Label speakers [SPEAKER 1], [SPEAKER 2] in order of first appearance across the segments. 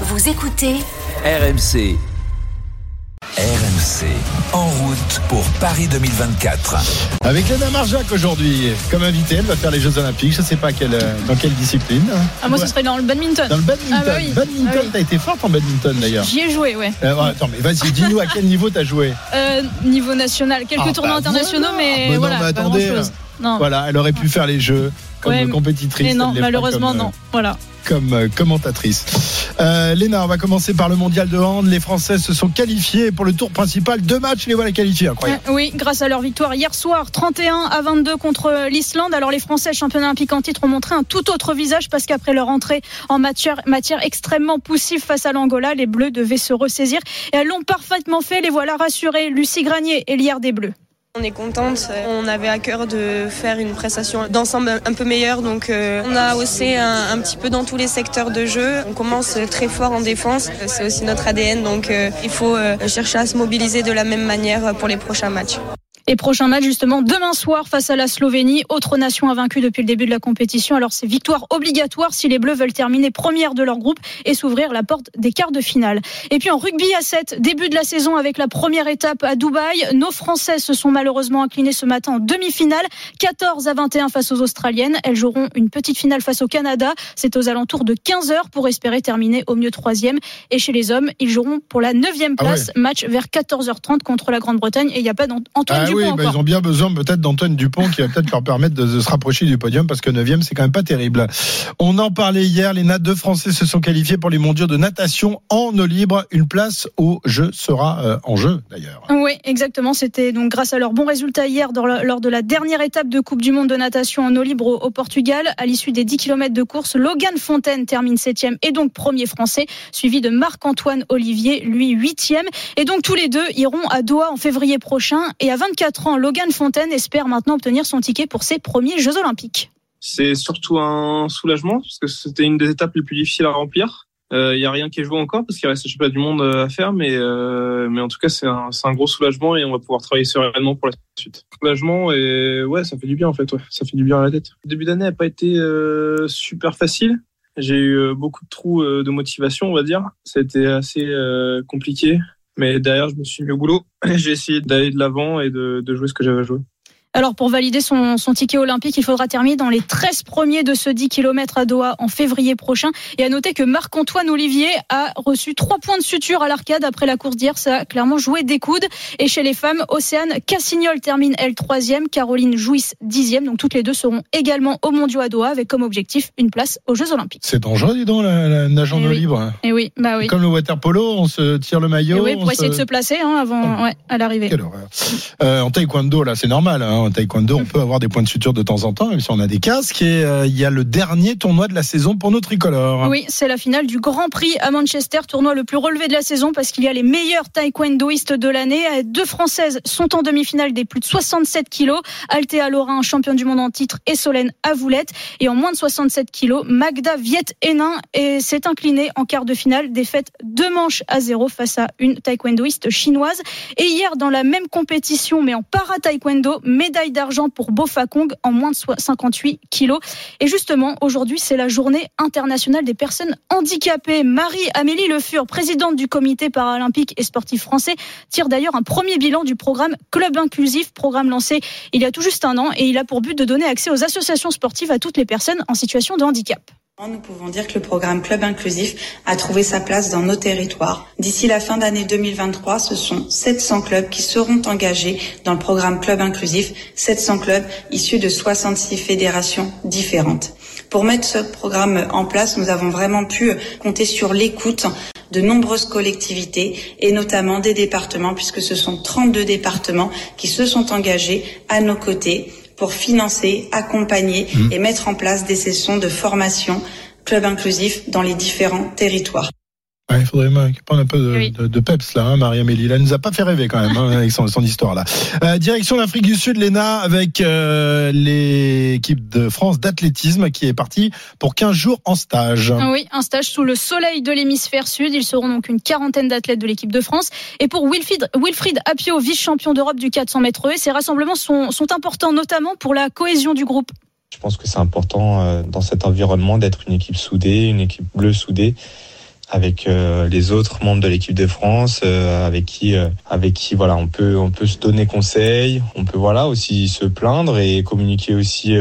[SPEAKER 1] Vous écoutez
[SPEAKER 2] RMC. RMC, en route pour Paris 2024.
[SPEAKER 3] Avec Léna Marjac aujourd'hui, comme invitée, elle va faire les Jeux Olympiques. Je ne sais pas quelle, dans quelle discipline.
[SPEAKER 4] Ah, moi, ce serait dans le badminton.
[SPEAKER 3] Dans le badminton.
[SPEAKER 4] Ah bah oui.
[SPEAKER 3] Badminton,
[SPEAKER 4] Ah oui.
[SPEAKER 3] t'as été forte en badminton d'ailleurs.
[SPEAKER 4] J'y ai joué, ouais.
[SPEAKER 3] Euh, ouais, attends, mais vas-y, dis-nous à quel niveau t'as joué.
[SPEAKER 4] Euh, niveau national, quelques
[SPEAKER 3] Ah,
[SPEAKER 4] tournois
[SPEAKER 3] bah
[SPEAKER 4] internationaux,
[SPEAKER 3] voilà.
[SPEAKER 4] mais
[SPEAKER 3] Bah non,
[SPEAKER 4] voilà,
[SPEAKER 3] mais
[SPEAKER 4] pas
[SPEAKER 3] attendez.
[SPEAKER 4] Non.
[SPEAKER 3] Voilà, elle aurait pu faire les Jeux comme
[SPEAKER 4] Ouais,
[SPEAKER 3] compétitrice.
[SPEAKER 4] mais non, malheureusement,
[SPEAKER 3] comme, euh,
[SPEAKER 4] non. Voilà.
[SPEAKER 3] Comme euh, commentatrice. Euh, Léna, on va commencer par le mondial de hand. Les Français se sont qualifiés pour le tour principal. Deux matchs, les voilà qualifiés. Incroyable.
[SPEAKER 4] Euh, Oui, grâce à leur victoire hier soir, 31 à 22 contre l'Islande. Alors les Français, champions olympiques en titre, ont montré un tout autre visage parce qu'après leur entrée en matière, matière extrêmement poussive face à l'Angola, les Bleus devaient se ressaisir et elles l'ont parfaitement fait. Les voilà rassurés. Lucie Granier et l'hier des Bleus.
[SPEAKER 5] On est contente. On avait à cœur de faire une prestation d'ensemble un peu meilleure. Donc, euh, on a haussé un, petit peu dans tous les secteurs de jeu. On commence très fort en défense. C'est aussi notre ADN. Donc, euh, il faut euh, chercher à se mobiliser de la même manière pour les prochains matchs.
[SPEAKER 4] Et prochain match justement demain soir face à la Slovénie, autre nation invaincue depuis le début de la compétition. Alors c'est victoire obligatoire si les Bleus veulent terminer première de leur groupe et s'ouvrir la porte des quarts de finale. Et puis en rugby à 7, début de la saison avec la première étape à Dubaï. Nos Français se sont malheureusement inclinés ce matin en demi-finale, 14 à 21 face aux Australiennes. Elles joueront une petite finale face au Canada. C'est aux alentours de 15 heures pour espérer terminer au mieux troisième. Et chez les hommes, ils joueront pour la neuvième
[SPEAKER 3] Ah ouais.
[SPEAKER 4] place, match vers 14h30 contre la Grande-Bretagne. Et il n'y a pas d'Antoine
[SPEAKER 3] Ah oui, bah, ils ont bien besoin peut-être d'Antoine Dupont qui va peut-être leur permettre de, de se rapprocher du podium parce que 9 c'est quand même pas terrible. On en parlait hier, les nat deux Français se sont qualifiés pour les mondiaux de natation en eau libre. Une place au jeu sera euh, en jeu d'ailleurs.
[SPEAKER 4] Oui, exactement. C'était donc grâce à leurs bons résultats hier dans lors de la dernière étape de Coupe du Monde de natation en eau libre au, au Portugal. À l'issue des 10 km de course, Logan Fontaine termine septième et donc premier français, suivi de Marc-Antoine Olivier, lui huitième. Et donc tous les deux iront à Doha en février prochain. Et à 24 ans, Logan Fontaine espère maintenant obtenir son ticket pour ses premiers Jeux Olympiques.
[SPEAKER 6] C'est surtout un soulagement parce que c'était une des étapes les plus difficiles à remplir. Il n'y a rien qui est joué encore parce qu'il reste championnat du monde euh, à faire, mais, euh, mais en tout cas c'est un, gros soulagement et on va pouvoir travailler sereinement pour la suite. Soulagement et ouais, ça fait du bien en fait, ça fait du bien à la tête. Le début d'année n'a pas été euh, super facile. J'ai eu euh, beaucoup de trous euh, de motivation, on va dire. Été assez euh, compliqué, mais derrière je me suis mis au boulot. J'ai essayé d'aller de l'avant et de, de jouer ce que j'avais à jouer.
[SPEAKER 4] Alors pour valider son, son ticket olympique, il faudra terminer dans les 13 premiers de ce 10 km à Doha en février prochain. Et à noter que Marc-Antoine Olivier a reçu trois points de suture à l'arcade après la course d'hier. Ça a clairement joué des coudes. Et chez les femmes, Océane Cassignol termine elle troisième, Caroline Jouisse dixième. Donc toutes les deux seront également au mondiaux à Doha avec comme objectif une place aux Jeux olympiques.
[SPEAKER 3] C'est dangereux, dis donc, la, la nage en
[SPEAKER 4] Eh
[SPEAKER 3] eau
[SPEAKER 4] oui.
[SPEAKER 3] libre.
[SPEAKER 4] Et oui, bah oui.
[SPEAKER 3] Comme le water polo, on se tire le
[SPEAKER 4] Et
[SPEAKER 3] maillot.
[SPEAKER 4] oui,
[SPEAKER 3] on
[SPEAKER 4] pour essayer de se placer hein, avant, ouais, à l'arrivée.
[SPEAKER 3] Quelle horreur. Euh, en taekwondo, là, c'est normal. Hein. En taekwondo, on peut avoir des points de suture de temps en temps, même si on a des casques. Et euh, il y a le dernier tournoi de la saison pour nos tricolores.
[SPEAKER 4] Oui, c'est la finale du Grand Prix à Manchester, tournoi le plus relevé de la saison parce qu'il y a les meilleurs taekwondoïstes de l'année. Deux Françaises sont en demi-finale des plus de 67 kilos. Althea Laurin, championne du monde en titre, et Solène Avoulette. Et en moins de 67 kilos, Magda Viet Hénin et s'est inclinée en quart de finale, défaite deux manches à zéro face à une taekwondoïste chinoise. Et hier, dans la même compétition, mais en para-taekwondo, médaille d'argent pour Bofakong en moins de 58 kilos. Et justement, aujourd'hui, c'est la journée internationale des personnes handicapées. Marie-Amélie Le Fur, présidente du comité paralympique et sportif français, tire d'ailleurs un premier bilan du programme Club Inclusif, programme lancé il y a tout juste un an et il a pour but de donner accès aux associations sportives à toutes les personnes en situation de handicap.
[SPEAKER 7] Nous pouvons dire que le programme Club Inclusif a trouvé sa place dans nos territoires. D'ici la fin d'année 2023, ce sont 700 clubs qui seront engagés dans le programme Club Inclusif, 700 clubs issus de 66 fédérations différentes. Pour mettre ce programme en place, nous avons vraiment pu compter sur l'écoute de nombreuses collectivités et notamment des départements puisque ce sont 32 départements qui se sont engagés à nos côtés pour financer, accompagner et mettre en place des sessions de formation club inclusif dans les différents territoires.
[SPEAKER 3] Ouais, il faudrait prendre un peu de,
[SPEAKER 4] Oui.
[SPEAKER 3] de- de peps là, hein, Marie-Amélie. Là, elle nous a pas fait rêver quand même hein, avec son, son histoire là. Euh, direction l'Afrique du Sud, Léna, avec euh, l'équipe de France d'athlétisme qui est partie pour 15 jours en stage.
[SPEAKER 4] Oui, un stage sous le soleil de l'hémisphère sud. Ils seront donc une quarantaine d'athlètes de l'équipe de France. Et pour Wilfried, Wilfried Apio, vice-champion d'Europe du 400 mètres haies, ces rassemblements sont, sont importants notamment pour la cohésion du groupe.
[SPEAKER 8] Je pense que c'est important euh, dans cet environnement d'être une équipe soudée, une équipe bleue soudée,
[SPEAKER 1] avec euh, les autres membres de l'équipe de France, euh, avec qui, euh, avec qui voilà, on peut, on peut se donner conseil, on peut voilà aussi se plaindre et communiquer aussi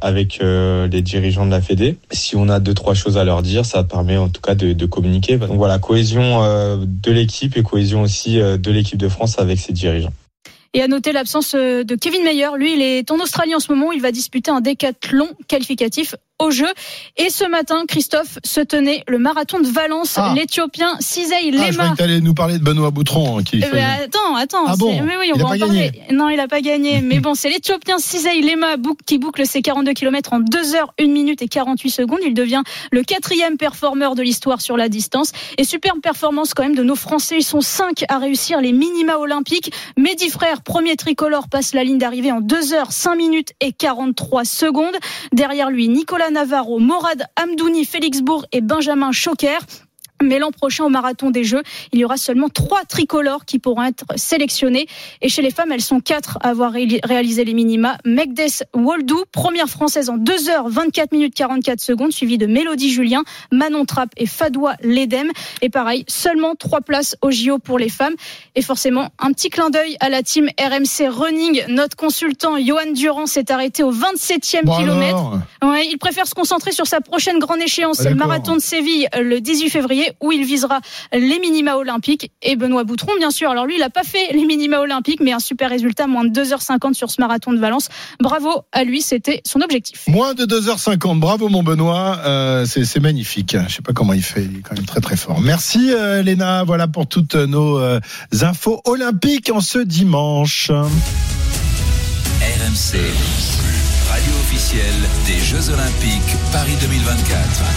[SPEAKER 1] avec les dirigeants de la Fédé. Si on a deux trois choses à leur dire, ça permet en tout cas de, de communiquer. Donc voilà, cohésion de l'équipe et cohésion aussi de l'équipe de France avec ses dirigeants.
[SPEAKER 4] Et à noter l'absence de Kevin Mayer. Lui, il est en Australie en ce moment. Il va disputer un décathlon qualificatif au jeu. Et ce matin, Christophe se tenait le marathon de Valence.
[SPEAKER 3] Ah.
[SPEAKER 4] L'Éthiopien Cisei
[SPEAKER 3] Ah, je
[SPEAKER 4] Lema.
[SPEAKER 3] croyais que t'allais nous parler de Benoît Boutron. hein, Qui
[SPEAKER 4] ben, attends, attends.
[SPEAKER 3] Ah bon
[SPEAKER 4] mais oui, on
[SPEAKER 3] Il a
[SPEAKER 4] va
[SPEAKER 3] pas
[SPEAKER 4] parler.
[SPEAKER 3] gagné
[SPEAKER 4] Non, il a pas gagné. mais bon, c'est l'Éthiopien Cisei Lema qui boucle ses 42 km en 2 heures, 1 minute et 48 secondes. Il devient le quatrième performeur de l'histoire sur la distance. Et superbe performance quand même de nos Français. Ils sont 5 à réussir les minima olympiques. Mehdi Frère, premier tricolore, passe la ligne d'arrivée en 2 heures, 5 minutes et 43 secondes. Derrière lui, Nicolas Navarro, Morad Amdouni, Félix Bourg et Benjamin Choquer. Mais l'an prochain, au marathon des Jeux, il y aura seulement trois tricolores qui pourront être sélectionnés. Et chez les femmes, elles sont quatre à avoir ré- réalisé les minima. Megdes Woldou, première française en 2 heures 24 minutes 44 secondes, suivie de Mélodie Julien, Manon Trapp et Fadoua Ledem. Et pareil, seulement trois places au JO pour les femmes. Et forcément, un petit clin d'œil à la team RMC Running. Notre consultant Johan Durand s'est arrêté au 27e
[SPEAKER 3] Bon
[SPEAKER 4] kilomètre. Ouais, il préfère se concentrer sur sa prochaine grande échéance,
[SPEAKER 3] Ah,
[SPEAKER 4] le
[SPEAKER 3] d'accord.
[SPEAKER 4] marathon de Séville le 18 février, où il visera les minima olympiques. Et Benoît Boutron, bien sûr. Alors lui, il n'a pas fait les minima olympiques, mais un super résultat, moins de 2h50 sur ce marathon de Valence. Bravo à lui, c'était son objectif.
[SPEAKER 3] Moins de 2h50. Bravo, mon Benoît. Euh, c'est c'est magnifique. Je sais pas comment il fait. Il est quand même très, très fort. Merci, euh, Léna. Voilà pour toutes nos euh, infos olympiques en ce dimanche.
[SPEAKER 2] RMC, radio officielle des Jeux Olympiques Paris 2024.